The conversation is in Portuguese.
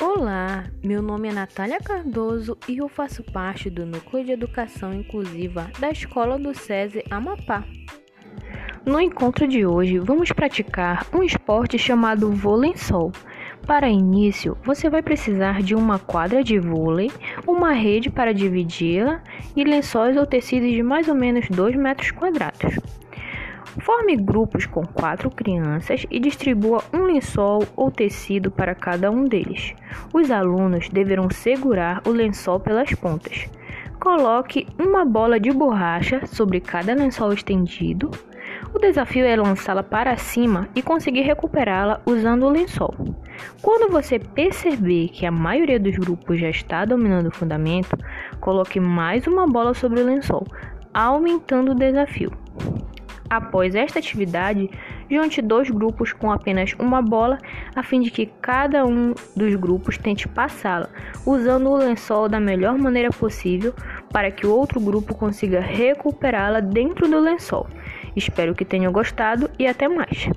Olá, meu nome é Natália Cardoso e eu faço parte do Núcleo de Educação Inclusiva da Escola do SESI Amapá. No encontro de hoje, vamos praticar um esporte chamado vôlei sol. Para início, você vai precisar de uma quadra de vôlei, uma rede para dividi-la e lençóis ou tecidos de mais ou menos 2 metros quadrados. Forme grupos com quatro crianças e distribua um lençol ou tecido para cada um deles. Os alunos deverão segurar o lençol pelas pontas. Coloque uma bola de borracha sobre cada lençol estendido. O desafio é lançá-la para cima e conseguir recuperá-la usando o lençol. Quando você perceber que a maioria dos grupos já está dominando o fundamento, coloque mais uma bola sobre o lençol, aumentando o desafio. Após esta atividade, junte dois grupos com apenas uma bola, a fim de que cada um dos grupos tente passá-la, usando o lençol da melhor maneira possível para que o outro grupo consiga recuperá-la dentro do lençol. Espero que tenham gostado e até mais!